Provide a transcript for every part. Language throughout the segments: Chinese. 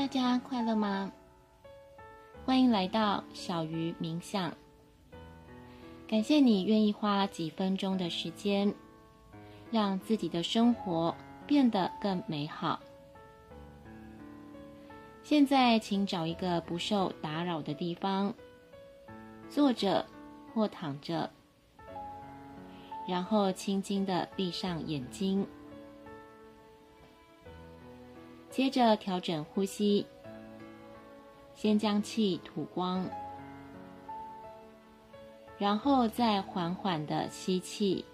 大家快乐吗？欢迎来到小鱼冥想。感谢你愿意花几分钟的时间，让自己的生活变得更美好。现在，请找一个不受打扰的地方，坐着或躺着，然后轻轻的闭上眼睛。接着调整呼吸，先将气吐光，然后再缓缓地吸气，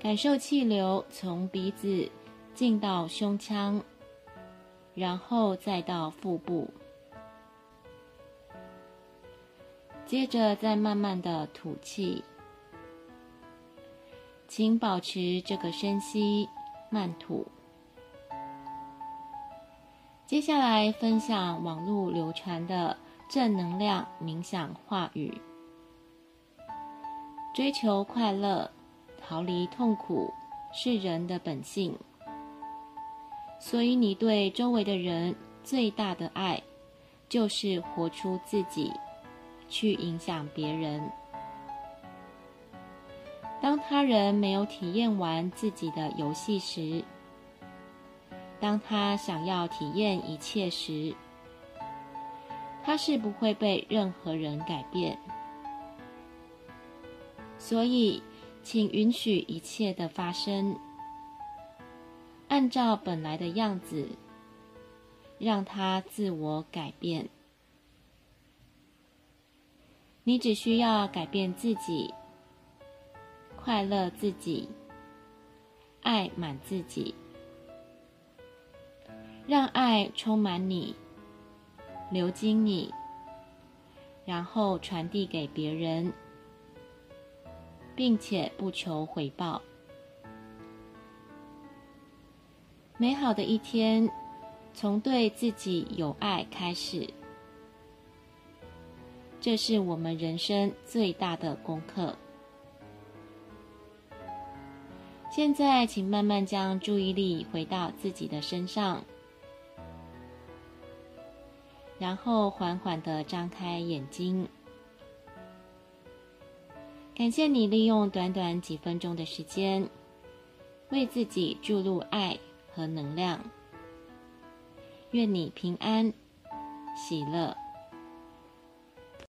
感受气流从鼻子进到胸腔，然后再到腹部，接着再慢慢的吐气，请保持这个深吸慢吐。接下来分享网络流传的正能量冥想话语：追求快乐，逃离痛苦是人的本性。所以，你对周围的人最大的爱，就是活出自己，去影响别人。当他人没有体验完自己的游戏时，当他想要体验一切时，他是不会被任何人改变。所以，请允许一切的发生，按照本来的样子，让他自我改变。你只需要改变自己，快乐自己，爱满自己。让爱充满你，流经你，然后传递给别人，并且不求回报。美好的一天，从对自己有爱开始。这是我们人生最大的功课。现在，请慢慢将注意力回到自己的身上。然后缓缓的张开眼睛，感谢你利用短短几分钟的时间，为自己注入爱和能量。愿你平安、喜乐。